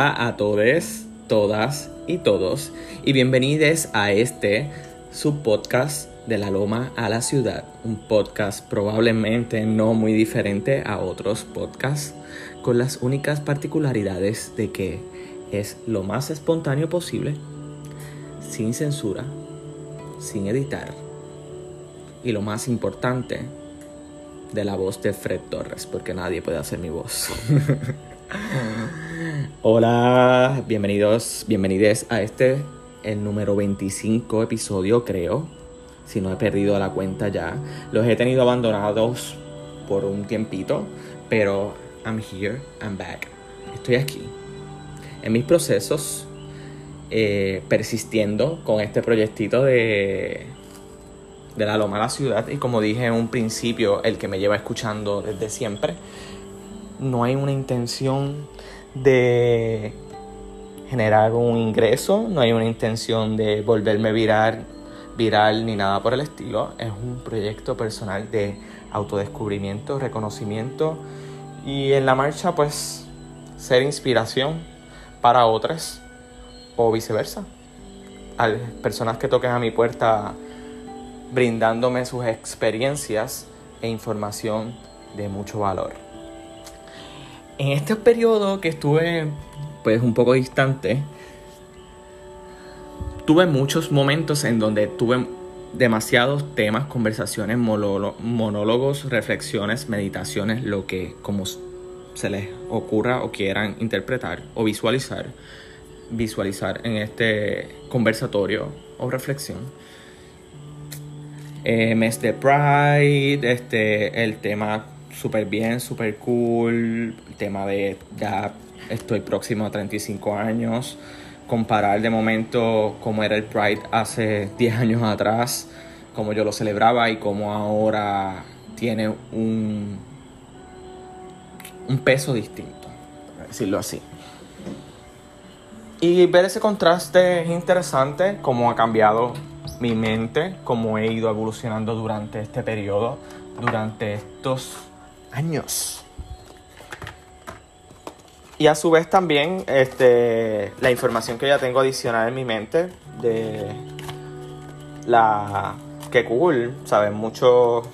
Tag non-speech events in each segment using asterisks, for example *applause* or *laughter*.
a todos, todas y todos y bienvenidos a este subpodcast de la Loma a la Ciudad, un podcast probablemente no muy diferente a otros podcasts, con las únicas particularidades de que es lo más espontáneo posible, sin censura, sin editar y lo más importante, de la voz de Fred Torres, porque nadie puede hacer mi voz. *laughs* Hola, bienvenidos, bienvenides a este, el número 25 episodio, creo. Si no he perdido la cuenta ya. Los he tenido abandonados por un tiempito, pero I'm here, I'm back. Estoy aquí. En mis procesos, eh, persistiendo con este proyectito de, de la Loma a la Ciudad. Y como dije en un principio, el que me lleva escuchando desde siempre, no hay una intención de generar un ingreso, no hay una intención de volverme viral, viral ni nada por el estilo. Es un proyecto personal de autodescubrimiento, reconocimiento y en la marcha pues ser inspiración para otras o viceversa. A personas que toquen a mi puerta brindándome sus experiencias e información de mucho valor. En este periodo que estuve pues un poco distante, tuve muchos momentos en donde tuve demasiados temas, conversaciones, monólogos, reflexiones, meditaciones, lo que como se les ocurra o quieran interpretar o visualizar, visualizar en este conversatorio o reflexión. Eh, mes de Pride, este, el tema súper bien, súper cool. El tema de ya estoy próximo a 35 años. Comparar de momento cómo era el Pride hace 10 años atrás, cómo yo lo celebraba y cómo ahora tiene un, un peso distinto, por decirlo así. Y ver ese contraste es interesante, cómo ha cambiado mi mente, cómo he ido evolucionando durante este periodo, durante estos años. Y a su vez también este, la información que ya tengo adicional en mi mente de la que cool, saben, muchos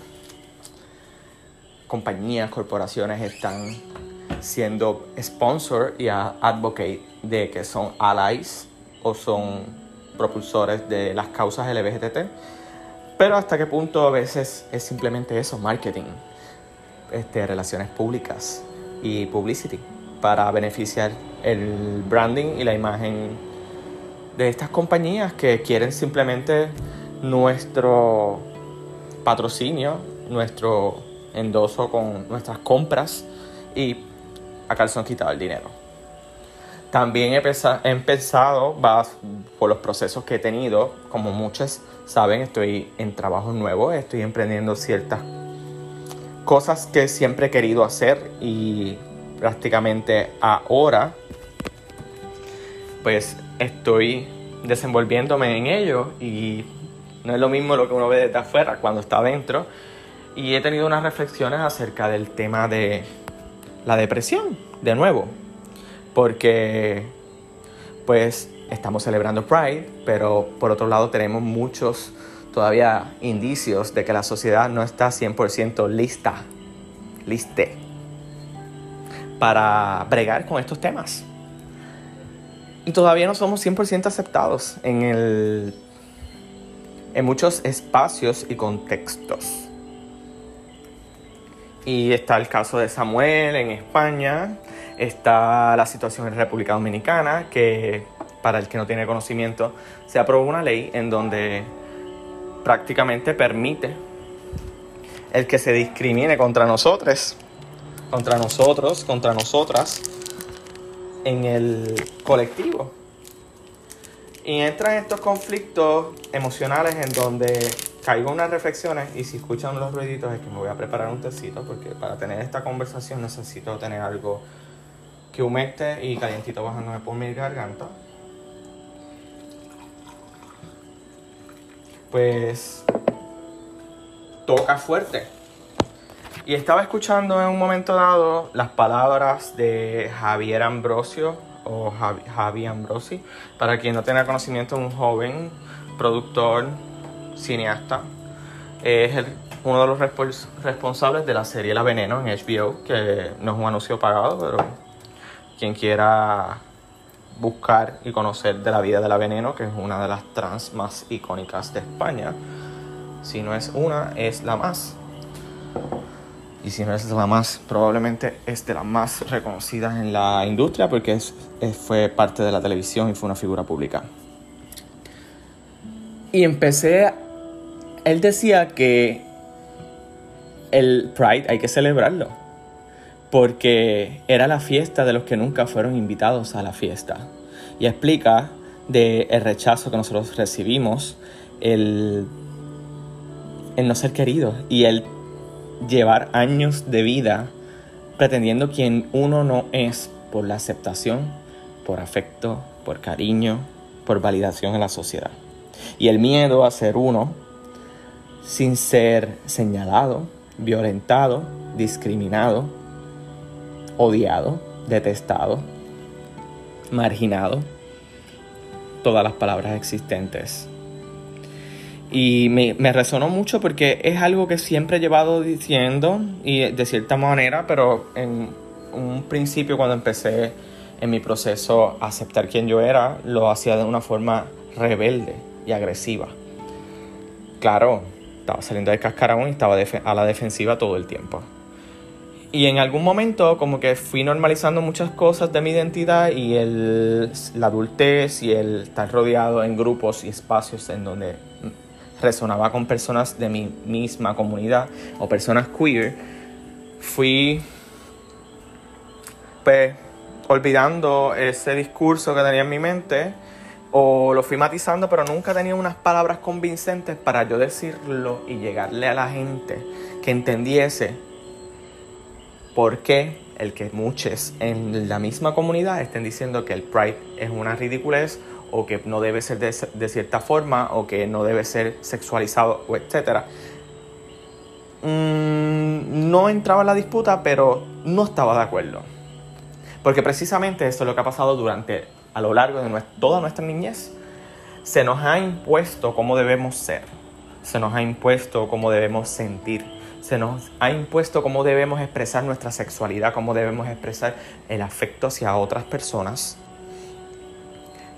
compañías, corporaciones están siendo sponsor y advocate de que son allies o son propulsores de las causas LGBT. Pero hasta qué punto a veces es simplemente eso, marketing este, relaciones públicas y publicity para beneficiar el branding y la imagen de estas compañías que quieren simplemente nuestro patrocinio, nuestro endoso con nuestras compras y a calzón quitado el dinero. También he, empezado, por los procesos que he tenido, como muchos saben, estoy en trabajo nuevo, estoy emprendiendo ciertas cosas que siempre he querido hacer y prácticamente ahora pues estoy desenvolviéndome en ello y no es lo mismo lo que uno ve desde afuera cuando está adentro. Y he tenido unas reflexiones acerca del tema de la depresión de nuevo porque pues estamos celebrando Pride pero por otro lado tenemos muchos todavía indicios de que la sociedad no está 100% lista, liste, para bregar con estos temas. Y todavía no somos 100% aceptados en, el, en muchos espacios y contextos. Y está el caso de Samuel en España, está la situación en República Dominicana, que para el que no tiene conocimiento, se aprobó una ley en donde prácticamente permite el que se discrimine contra nosotros, contra nosotros, contra nosotras en el colectivo. Y entran estos conflictos emocionales en donde caigo unas reflexiones y si escuchan los ruiditos es que me voy a preparar un tecito porque para tener esta conversación necesito tener algo que humecte y calientito bajándome por mi garganta. Pues toca fuerte. Y estaba escuchando en un momento dado las palabras de Javier Ambrosio o Javi, Ambrosi. Para quien no tenga conocimiento, un joven productor, cineasta. Es uno de los responsables de la serie La Veneno en HBO, que no es un anuncio pagado, pero quien quiera buscar y conocer de la vida de La Veneno, que es una de las trans más icónicas de España. Si no es una, es la más. Y si no es la más, probablemente es de las más reconocidas en la industria porque es, fue parte de la televisión y fue una figura pública. Y empecé, él decía que el Pride hay que celebrarlo porque era la fiesta de los que nunca fueron invitados a la fiesta. Y explica de el rechazo que nosotros recibimos, el, el no ser querido y el llevar años de vida pretendiendo quien uno no es por la aceptación, por afecto, por cariño, por validación en la sociedad. Y el miedo a ser uno sin ser señalado, violentado, discriminado, odiado, detestado, marginado, todas las palabras existentes. Y me, me, resonó mucho porque es algo que siempre he llevado diciendo y de cierta manera, pero en un principio cuando empecé en mi proceso a aceptar quién yo era, lo hacía de una forma rebelde y agresiva. Claro, estaba saliendo de cascarón y estaba a la defensiva todo el tiempo. Y en algún momento como que fui normalizando muchas cosas de mi identidad y el, la adultez y el estar rodeado en grupos y espacios en donde resonaba con personas de mi misma comunidad o personas queer, fui pues olvidando ese discurso que tenía en mi mente o lo fui matizando, pero nunca tenía unas palabras convincentes para yo decirlo y llegarle a la gente que entendiese por qué el que muchos en la misma comunidad estén diciendo que el Pride es una ridiculez o que no debe ser de, cierta forma o que no debe ser sexualizado o etcétera. Mm, no entraba en la disputa, pero no estaba de acuerdo. Porque precisamente eso es lo que ha pasado durante, a lo largo de toda nuestra niñez. Se nos ha impuesto cómo debemos ser. Se nos ha impuesto cómo debemos sentir. Se nos ha impuesto cómo debemos expresar nuestra sexualidad, cómo debemos expresar el afecto hacia otras personas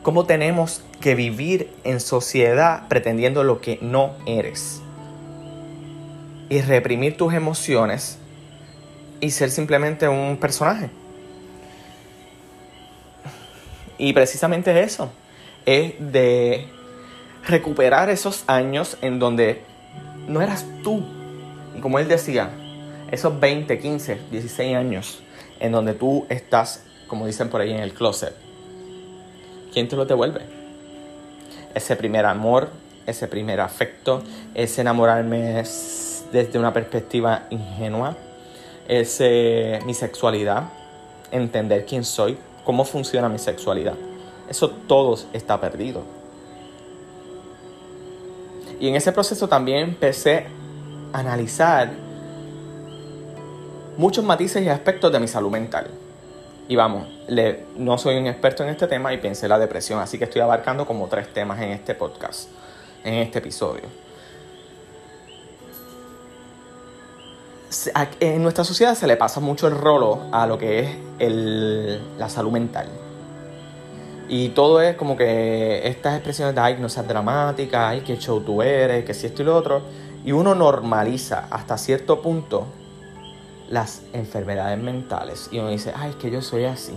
cómo tenemos que vivir en sociedad pretendiendo lo que no eres. Y reprimir tus emociones y ser simplemente un personaje. Y precisamente eso, es de recuperar esos años en donde no eras tú. Y como él decía, esos 20, 15, 16 años en donde tú estás, como dicen por ahí en el closet ¿quién te lo devuelve? Ese primer amor, ese primer afecto, ese enamorarme desde una perspectiva ingenua, ese mi sexualidad, entender quién soy, cómo funciona mi sexualidad. Eso todo está perdido. Y en ese proceso también empecé analizar muchos matices y aspectos de mi salud mental. Y vamos, no soy un experto en este tema y pensé la depresión, así que estoy abarcando como tres temas en este podcast, en este episodio. En nuestra sociedad se le pasa mucho el rolo a lo que es la salud mental. Y todo es como que estas expresiones de, ay, no seas dramática, ay, qué show tú eres, que si esto y lo otro. Y uno normaliza hasta cierto punto las enfermedades mentales. Y uno dice, ay, es que yo soy así.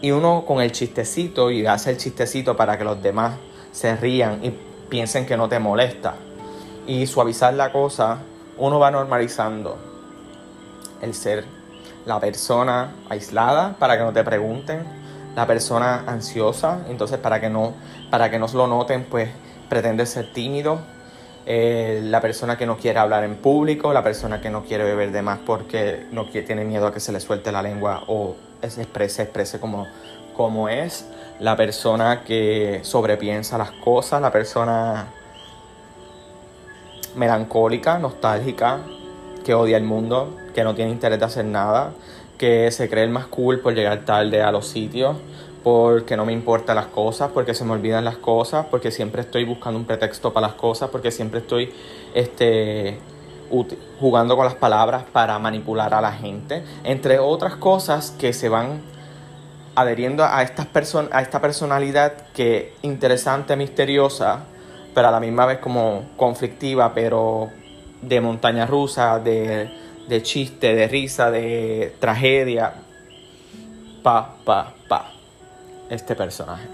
Y uno con el chistecito y hace el chistecito para que los demás se rían y piensen que no te molesta. Y suavizar la cosa, uno va normalizando el ser la persona aislada para que no te pregunten, la persona ansiosa, entonces para que no, para que no lo noten, pues pretende ser tímido, eh, la persona que no quiere hablar en público, la persona que no quiere beber de más porque no quiere, tiene miedo a que se le suelte la lengua o se exprese, exprese como, como es, la persona que sobrepiensa las cosas, la persona melancólica, nostálgica, que odia el mundo, que no tiene interés de hacer nada, que se cree el más cool por llegar tarde a los sitios, porque no me importan las cosas, porque se me olvidan las cosas, porque siempre estoy buscando un pretexto para las cosas, porque siempre estoy este, jugando con las palabras para manipular a la gente, entre otras cosas que se van adheriendo a, estas a esta personalidad que interesante, misteriosa, pero a la misma vez como conflictiva, pero de montaña rusa, de, de chiste, de risa, de tragedia. Pa, pa, pa. Este personaje.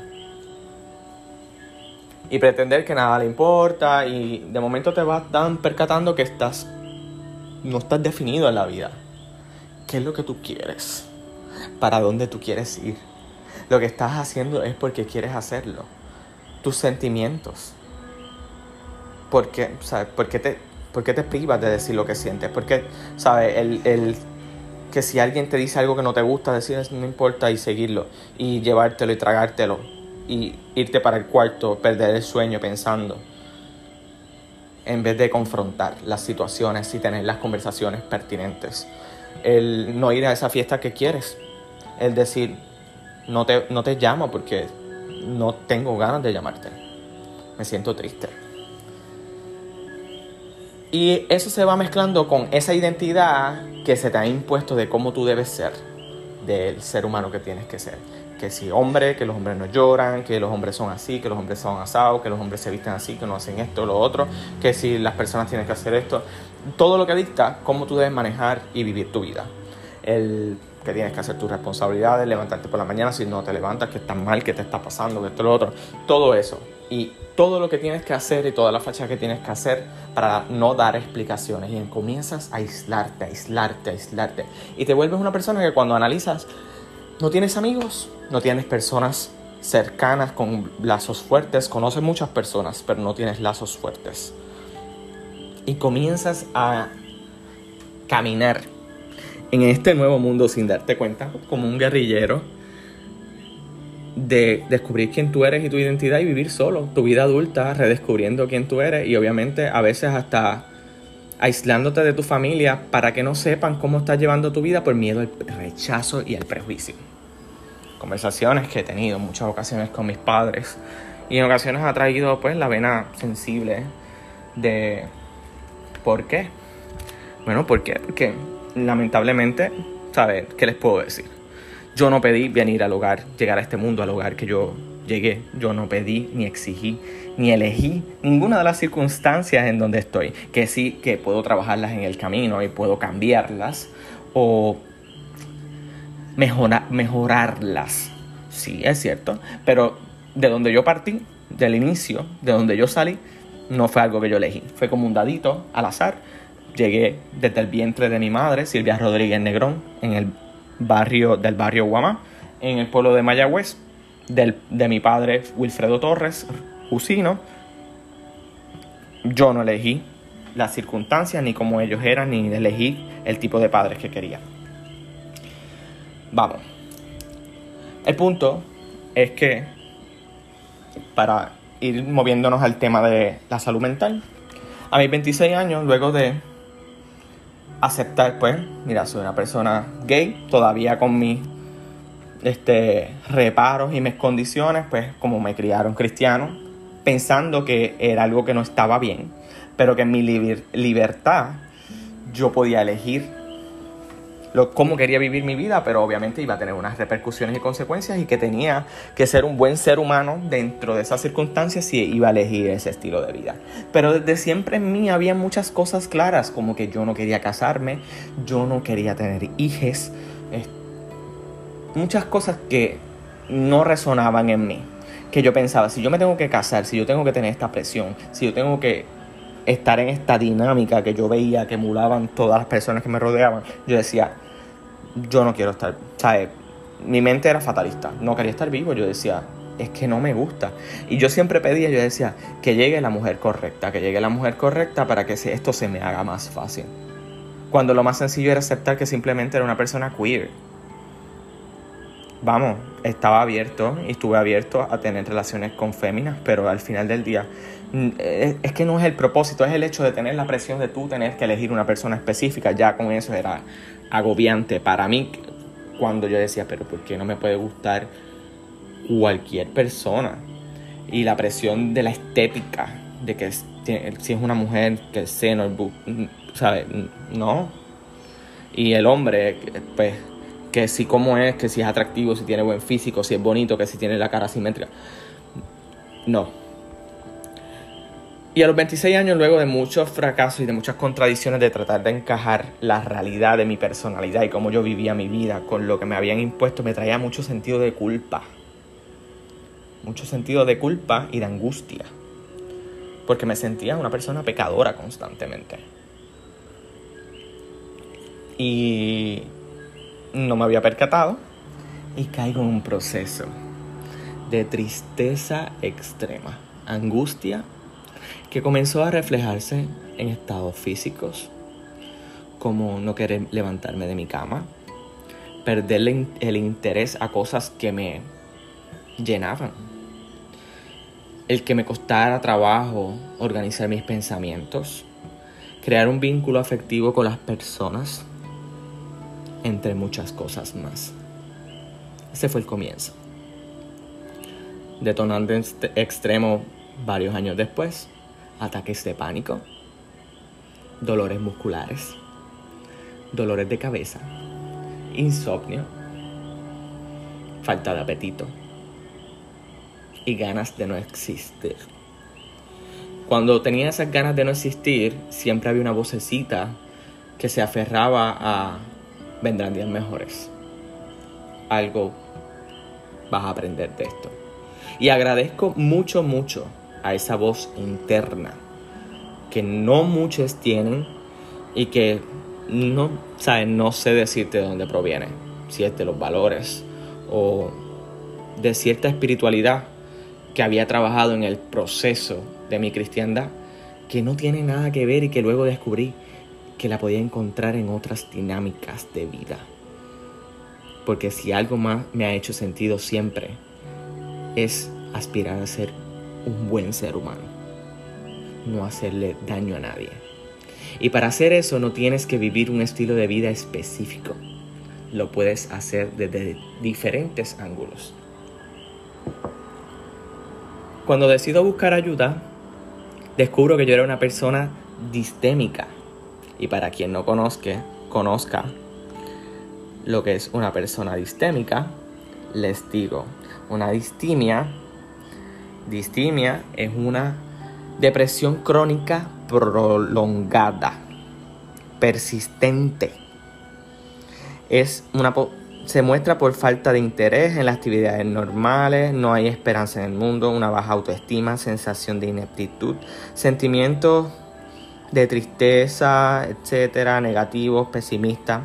Y pretender que nada le importa y de momento te vas dan percatando que estás no estás definido en la vida. ¿Qué es lo que tú quieres? ¿Para dónde tú quieres ir? Lo que estás haciendo es porque quieres hacerlo. Tus sentimientos. ¿Por qué, ¿Por qué, te, por te privas de decir lo que sientes? Porque, ¿sabes? El, el, que si alguien te dice algo que no te gusta, decir no importa y seguirlo. Y llevártelo y tragártelo. Y irte para el cuarto, perder el sueño pensando en vez de confrontar las situaciones y tener las conversaciones pertinentes. El no ir a esa fiesta que quieres. El decir, no te, no te llamo porque no tengo ganas de llamarte. Me siento triste. Y eso se va mezclando con esa identidad que se te ha impuesto de cómo tú debes ser, del ser humano que tienes que ser que si hombre, que los hombres no lloran, que los hombres son así, que los hombres son asados, que los hombres se visten así, que no hacen esto, lo otro, que si las personas tienen que hacer esto. Todo lo que dicta cómo tú debes manejar y vivir tu vida. El que tienes que hacer tus responsabilidades, levantarte por la mañana, si no te levantas, que está mal, que te está pasando, que esto, lo otro. Todo eso. Y todo lo que tienes que hacer y toda la facha que tienes que hacer para no dar explicaciones. Y comienzas a aislarte, aislarte, aislarte. Y te vuelves una persona que cuando analizas no tienes amigos, no tienes personas cercanas con lazos fuertes, conoces muchas personas, pero no tienes lazos fuertes. Y comienzas a caminar en este nuevo mundo sin darte cuenta, como un guerrillero, de descubrir quién tú eres y tu identidad y vivir solo, tu vida adulta, redescubriendo quién tú eres y obviamente a veces hasta aislándote de tu familia para que no sepan cómo estás llevando tu vida por miedo al rechazo y al prejuicio conversaciones que he tenido en muchas ocasiones con mis padres y en ocasiones ha traído pues la vena sensible de ¿por qué? Bueno, ¿por qué? Porque lamentablemente, ¿sabes? ¿Qué les puedo decir? Yo no pedí venir al hogar, llegar a este mundo, al hogar que yo llegué. Yo no pedí, ni exigí, ni elegí ninguna de las circunstancias en donde estoy. Que sí, que puedo trabajarlas en el camino y puedo cambiarlas. O mejorarlas. Sí, es cierto. Pero de donde yo partí, del inicio, de donde yo salí, no fue algo que yo elegí. Fue como un dadito al azar. Llegué desde el vientre de mi madre, Silvia Rodríguez Negrón, en el barrio del barrio Guamá, en el pueblo de Mayagüez, del, de mi padre Wilfredo Torres, Jusino. Yo no elegí las circunstancias, ni cómo ellos eran, ni elegí el tipo de padres que quería. Vamos. El punto es que para ir moviéndonos al tema de la salud mental, a mis 26 años, luego de aceptar, pues, mira, soy una persona gay, todavía con mis este, reparos y mis condiciones, pues, como me criaron cristiano, pensando que era algo que no estaba bien, pero que en mi libertad yo podía elegir lo, cómo quería vivir mi vida, pero obviamente iba a tener unas repercusiones y consecuencias y que tenía que ser un buen ser humano dentro de esas circunstancias si iba a elegir ese estilo de vida. Pero desde siempre en mí había muchas cosas claras, como que yo no quería casarme, yo no quería tener hijes, muchas cosas que no resonaban en mí. Que yo pensaba, si yo me tengo que casar, si yo tengo que tener esta presión, si yo tengo que estar en esta dinámica que yo veía que emulaban todas las personas que me rodeaban, yo decía, yo no quiero estar, ¿sabes? Mi mente era fatalista, no quería estar vivo, yo decía, es que no me gusta. Y yo siempre pedía, yo decía, que llegue la mujer correcta, que llegue la mujer correcta para que esto se me haga más fácil. Cuando lo más sencillo era aceptar que simplemente era una persona queer. Vamos, estaba abierto y estuve abierto a tener relaciones con féminas, pero al final del día es que no es el propósito, es el hecho de tener la presión de tú tener que elegir una persona específica. Ya con eso era agobiante para mí, cuando yo decía, pero ¿por qué no me puede gustar cualquier persona? Y la presión de la estética, de que si es una mujer, que el seno, el ¿sabes? No. Y el hombre, pues, que si cómo es, que si es atractivo, si tiene buen físico, si es bonito, que si tiene la cara simétrica. No. Y a los 26 años, luego de muchos fracasos y de muchas contradicciones de tratar de encajar la realidad de mi personalidad y cómo yo vivía mi vida con lo que me habían impuesto, me traía mucho sentido de culpa. Mucho sentido de culpa y de angustia. Porque me sentía una persona pecadora constantemente. Y no me había percatado y caigo en un proceso de tristeza extrema, angustia, que comenzó a reflejarse en estados físicos, como no querer levantarme de mi cama, perder el interés a cosas que me llenaban, el que me costara trabajo organizar mis pensamientos, crear un vínculo afectivo con las personas, entre muchas cosas más. Ese fue el comienzo. Detonando en este extremo varios años después, ataques de pánico, dolores musculares, dolores de cabeza, insomnio, falta de apetito y ganas de no existir. Cuando tenía esas ganas de no existir, siempre había una vocecita que se aferraba a vendrán días mejores. Algo vas a aprender de esto. Y agradezco mucho, mucho a esa voz interna que no muchos tienen y que no, ¿saben? no sé decirte de dónde proviene. Si es de los valores o de cierta espiritualidad que había trabajado en el proceso de mi cristiandad, que no tiene nada que ver y que luego descubrí que la podía encontrar en otras dinámicas de vida. Porque si algo más me ha hecho sentido siempre, es aspirar a ser un buen ser humano, no hacerle daño a nadie. Y para hacer eso no tienes que vivir un estilo de vida específico, lo puedes hacer desde diferentes ángulos. Cuando decido buscar ayuda, descubro que yo era una persona distémica y para quien no conozca, conozca lo que es una persona distémica, les digo, una distimia, distimia es una depresión crónica prolongada, persistente. Es una se muestra por falta de interés en las actividades normales, no hay esperanza en el mundo, una baja autoestima, sensación de ineptitud, sentimientos de tristeza, etcétera, negativos, pesimistas.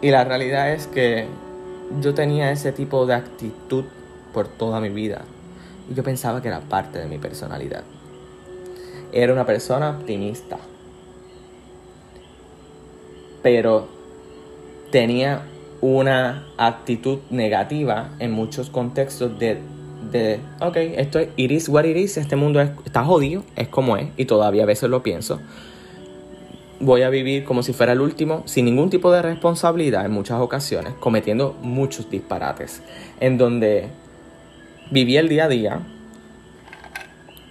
Y la realidad es que yo tenía ese tipo de actitud por toda mi vida. Y yo pensaba que era parte de mi personalidad. Era una persona optimista. Pero tenía una actitud negativa en muchos contextos de de, ok, esto es it is what it este mundo está jodido, es como es, y todavía a veces lo pienso. Voy a vivir como si fuera el último, sin ningún tipo de responsabilidad en muchas ocasiones, cometiendo muchos disparates, en donde viví el día a día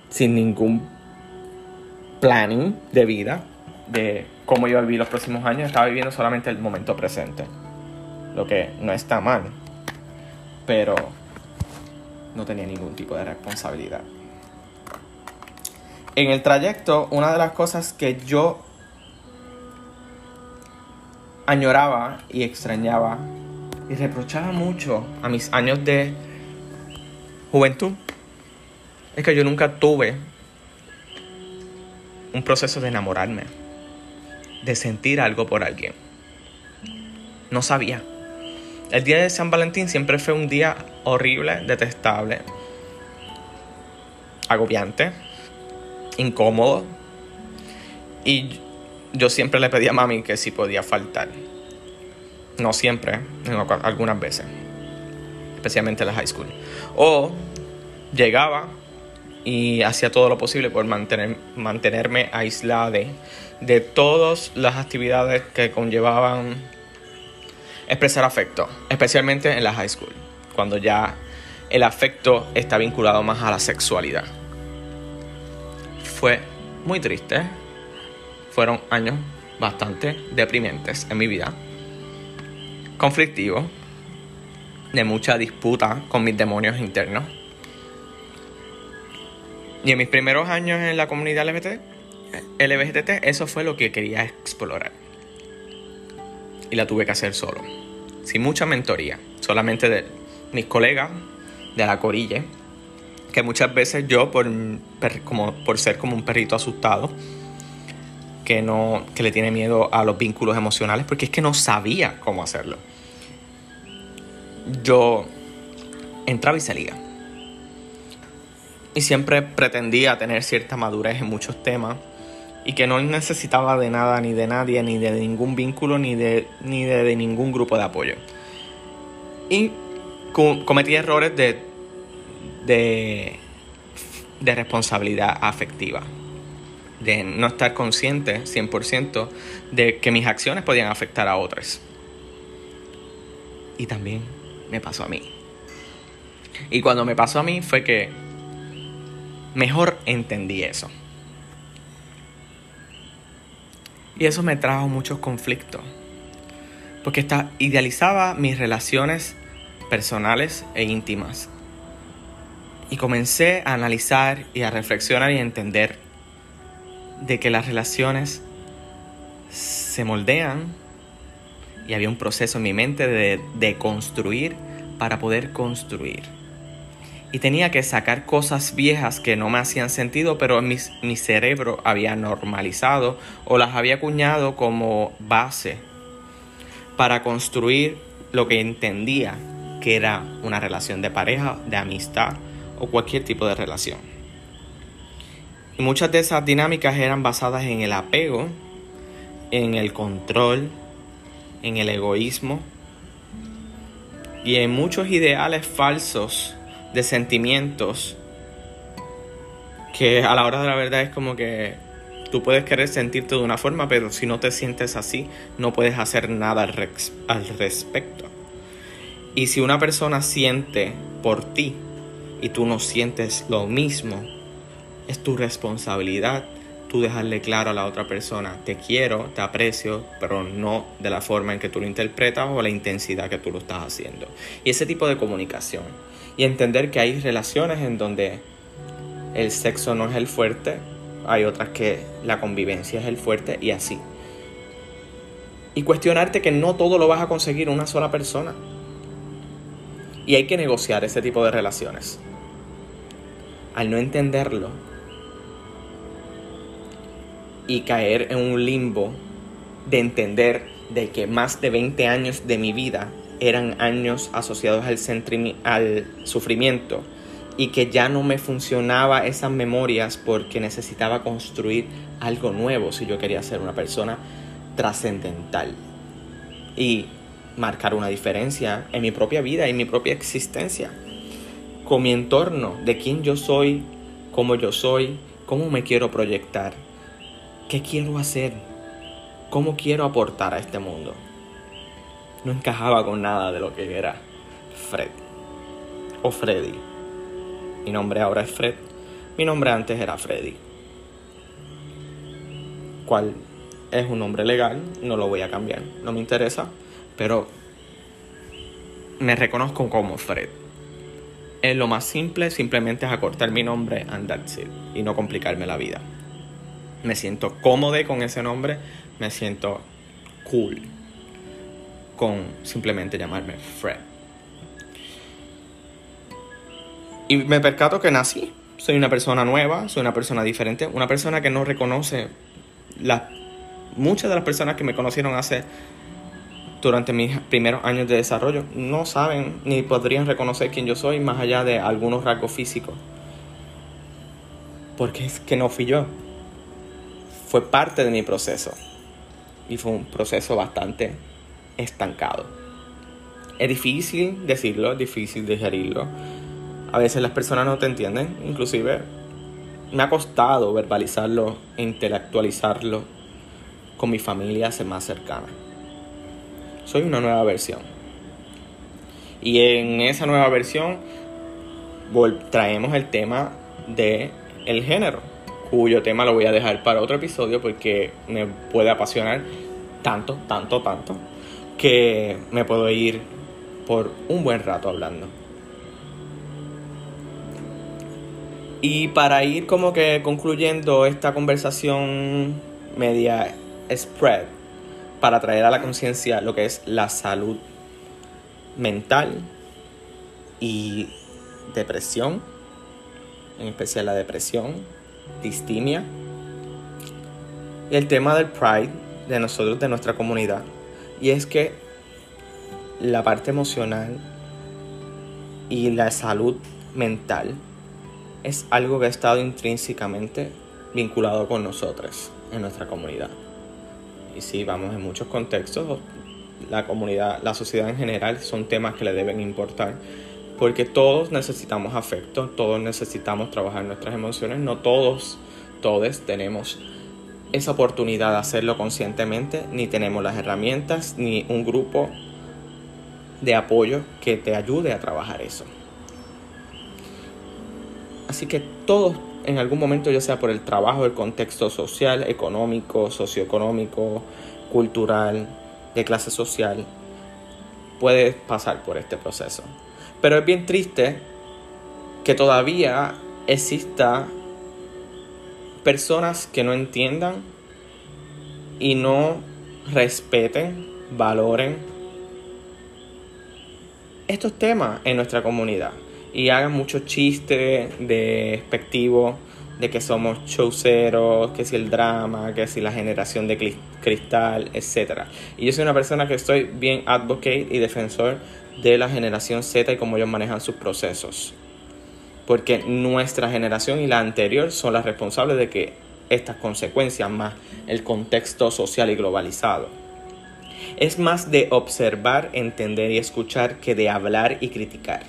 sin ningún planning de vida, de cómo iba a vivir los próximos años, estaba viviendo solamente el momento presente, lo que no está mal, pero no tenía ningún tipo de responsabilidad. En el trayecto, una de las cosas que yo añoraba y extrañaba y reprochaba mucho a mis años de juventud es que yo nunca tuve un proceso de enamorarme, de sentir algo por alguien. No sabía. El día de San Valentín siempre fue un día horrible, detestable, agobiante, incómodo. Y yo siempre le pedí a mami que si podía faltar. No siempre, algunas veces. Especialmente en la high school. O llegaba y hacía todo lo posible por mantener, mantenerme aislada de, de todas las actividades que conllevaban expresar afecto, especialmente en la high school, cuando ya el afecto está vinculado más a la sexualidad. Fue muy triste, fueron años bastante deprimentes en mi vida, conflictivos, de mucha disputa con mis demonios internos. Y en mis primeros años en la comunidad LGBT, LGBT, eso fue lo que quería explorar. Y la tuve que hacer solo, sin mucha mentoría, solamente de mis colegas de la corille, que muchas veces yo, por, como, por ser como un perrito asustado, que, no, que le tiene miedo a los vínculos emocionales, porque es que no sabía cómo hacerlo yo entraba y salía. Y siempre pretendía tener cierta madurez en muchos temas y que no necesitaba de nada ni de nadie, ni de ningún vínculo, ni de, ni de, ningún grupo de apoyo. Y cometí errores de, de, de responsabilidad afectiva, de no estar consciente 100% de que mis acciones podían afectar a otros. Y también me pasó a mí. Y cuando me pasó a mí fue que mejor entendí eso. Y eso me trajo muchos conflictos. Porque idealizaba mis relaciones personales e íntimas. Y comencé a analizar y a reflexionar y entender de que las relaciones se moldean y había un proceso en mi mente de, construir para poder construir. Y tenía que sacar cosas viejas que no me hacían sentido, pero mi, mi cerebro había normalizado o las había acuñado como base para construir lo que entendía que era una relación de pareja, de amistad o cualquier tipo de relación. Muchas de esas dinámicas eran basadas en el apego, en el control, en el egoísmo y en muchos ideales falsos de sentimientos que a la hora de la verdad es como que tú puedes querer sentirte de una forma, pero si no te sientes así, no puedes hacer nada al, al respecto. Y si una persona siente por ti y tú no sientes lo mismo, es tu responsabilidad tú dejarle claro a la otra persona, te quiero, te aprecio, pero no de la forma en que tú lo interpretas o la intensidad que tú lo estás haciendo. Y ese tipo de comunicación. Y entender que hay relaciones en donde el sexo no es el fuerte, hay otras que la convivencia es el fuerte y así. Y cuestionarte que no todo lo vas a conseguir una sola persona. Y hay que negociar ese tipo de relaciones. Al no entenderlo, y caer en un limbo de entender de que más de 20 años de mi vida eran años asociados al, sufrimiento y que ya no me funcionaba esas memorias porque necesitaba construir algo nuevo si yo quería ser una persona trascendental y marcar una diferencia en mi propia vida, en mi propia existencia, con mi entorno, de quién yo soy, cómo yo soy, cómo me quiero proyectar. ¿Qué quiero hacer? ¿Cómo quiero aportar a este mundo? No encajaba con nada de lo que era Fred o Freddy. Mi nombre ahora es Fred. Mi nombre antes era Freddy. ¿Cuál es un nombre legal? No lo voy a cambiar. No me interesa. Pero me reconozco como Fred. Es lo más simple, simplemente es acortar mi nombre and that's. Y no complicarme la vida me siento cómodo con ese nombre, me siento cool con simplemente llamarme Fred. Y me percato que nací, soy una persona nueva, soy una persona diferente, una persona que no reconoce las muchas de las personas que me conocieron hace durante mis primeros años de desarrollo no saben ni podrían reconocer quién yo soy más allá de algunos rasgos físicos. Porque es que no fui yo fue parte de mi proceso. Y fue un proceso bastante estancado. Es difícil decirlo, es difícil digerirlo. A veces las personas no te entienden. Inclusive me ha costado verbalizarlo e intelectualizarlo con mi familia más cercana. Soy una nueva versión. Y en esa nueva versión traemos el tema de el género, cuyo tema lo voy a dejar para otro episodio porque me puede apasionar tanto, tanto, tanto, que me puedo ir por un buen rato hablando. Y para ir como que concluyendo esta conversación media spread, para traer a la conciencia lo que es la salud mental y depresión, en especial la depresión, distimia, y el tema del pride de nosotros, de nuestra comunidad. Y es que la parte emocional y la salud mental es algo que ha estado intrínsecamente vinculado con nosotros en nuestra comunidad. Y si vamos en muchos contextos, la comunidad, la sociedad en general son temas que le deben importar. Porque todos necesitamos afecto, todos necesitamos trabajar nuestras emociones, no todos, todos tenemos esa oportunidad de hacerlo conscientemente, ni tenemos las herramientas, ni un grupo de apoyo que te ayude a trabajar eso. Así que todos en algún momento, ya sea por el trabajo, el contexto social, económico, socioeconómico, cultural, de clase social, puedes pasar por este proceso. Pero es bien triste que todavía exista personas que no entiendan y no respeten, valoren estos temas en nuestra comunidad y hagan muchos chistes de de que somos showceros, que si el drama, que si la generación de cristal, etc. Y yo soy una persona que estoy bien advocate y defensor de la generación Z y cómo ellos manejan sus procesos. Porque nuestra generación y la anterior son las responsables de que estas consecuencias, más el contexto social y globalizado. Es más de observar, entender y escuchar que de hablar y criticar.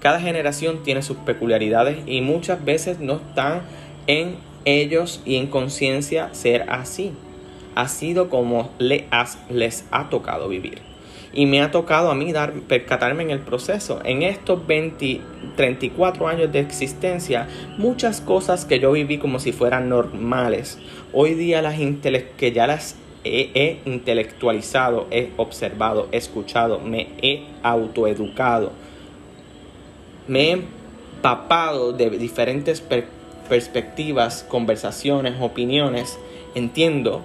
Cada generación tiene sus peculiaridades y muchas veces no están en ellos y en conciencia ser así. Ha sido como les ha tocado vivir. Y me ha tocado a mí dar, percatarme en el proceso. En estos 20, 34 años de existencia, muchas cosas que yo viví como si fueran normales, hoy día las que ya las he, intelectualizado, he observado, he escuchado, me he autoeducado me he empapado de diferentes perspectivas, conversaciones, opiniones, entiendo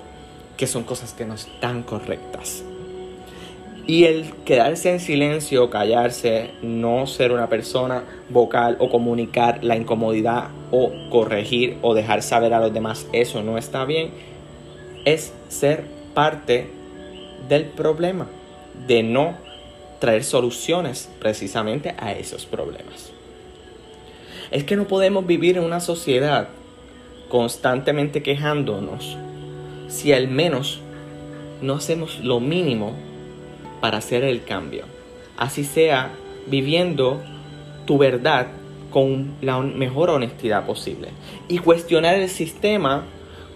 que son cosas que no están correctas. Y el quedarse en silencio, callarse, no ser una persona vocal o comunicar la incomodidad o corregir o dejar saber a los demás eso no está bien, es ser parte del problema, de no traer soluciones precisamente a esos problemas. Es que no podemos vivir en una sociedad constantemente quejándonos si al menos no hacemos lo mínimo para hacer el cambio. Así sea viviendo tu verdad con la mejor honestidad posible. Y cuestionar el sistema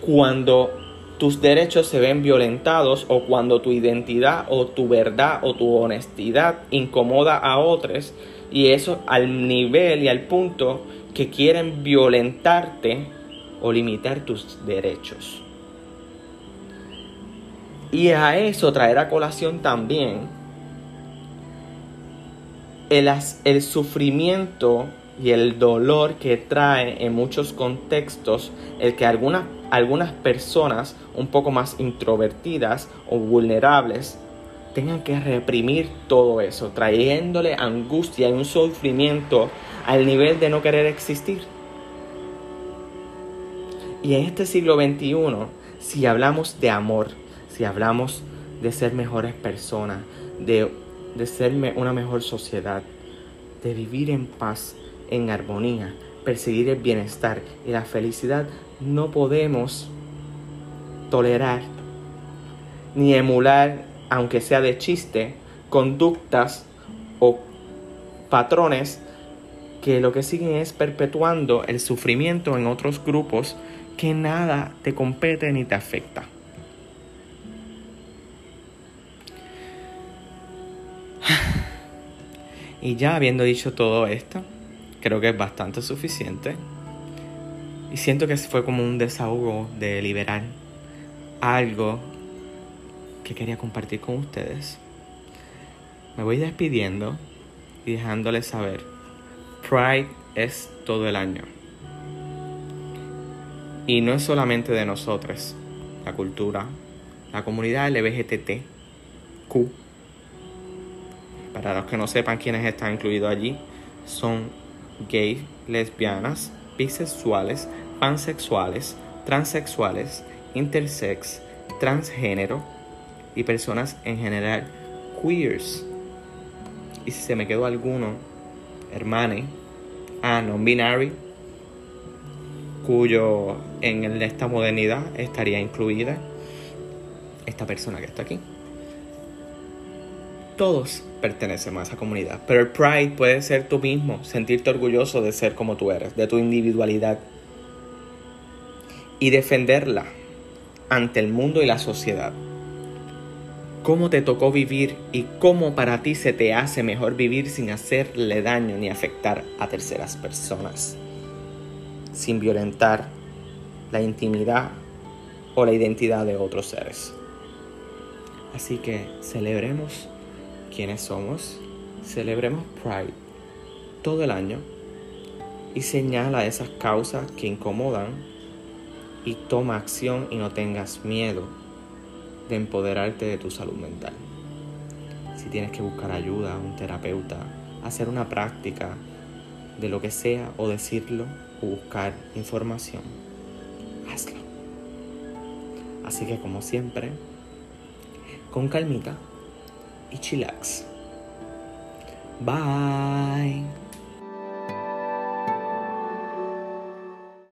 cuando tus derechos se ven violentados o cuando tu identidad o tu verdad o tu honestidad incomoda a otros y eso al nivel y al punto que quieren violentarte o limitar tus derechos. Y a eso traer a colación también el, el sufrimiento y el dolor que trae en muchos contextos el que algunas, algunas personas un poco más introvertidas o vulnerables tengan que reprimir todo eso, trayéndole angustia y un sufrimiento al nivel de no querer existir. Y en este siglo XXI, si hablamos de amor, si hablamos de ser mejores personas, de, de ser una mejor sociedad, de vivir en paz, en armonía, perseguir el bienestar y la felicidad, no podemos tolerar ni emular, aunque sea de chiste, conductas o patrones que lo que siguen es perpetuando el sufrimiento en otros grupos que nada te compete ni te afecta. Y ya habiendo dicho todo esto, creo que es bastante suficiente. Y siento que fue como un desahogo de liberar algo que quería compartir con ustedes. Me voy despidiendo y dejándoles saber, Pride es todo el año. Y no es solamente de nosotros, la cultura, la comunidad LBGTQ. Para los que no sepan quiénes están incluidos allí, son gays, lesbianas, bisexuales, pansexuales, transexuales, intersex, transgénero y personas en general queers. Y si se me quedó alguno, hermane, ah, non-binary, cuyo en esta modernidad estaría incluida esta persona que está aquí. Todos pertenecemos a esa comunidad, pero el pride puede ser tú mismo, sentirte orgulloso de ser como tú eres, de tu individualidad y defenderla ante el mundo y la sociedad. Cómo te tocó vivir y cómo para ti se te hace mejor vivir sin hacerle daño ni afectar a terceras personas, sin violentar la intimidad o la identidad de otros seres. Así que celebremos quiénes somos, celebremos Pride todo el año y señala esas causas que incomodan y toma acción y no tengas miedo de empoderarte de tu salud mental. Si tienes que buscar ayuda, un terapeuta, hacer una práctica de lo que sea o decirlo o buscar información, hazlo. Así que como siempre, con calmita y chillax. Bye.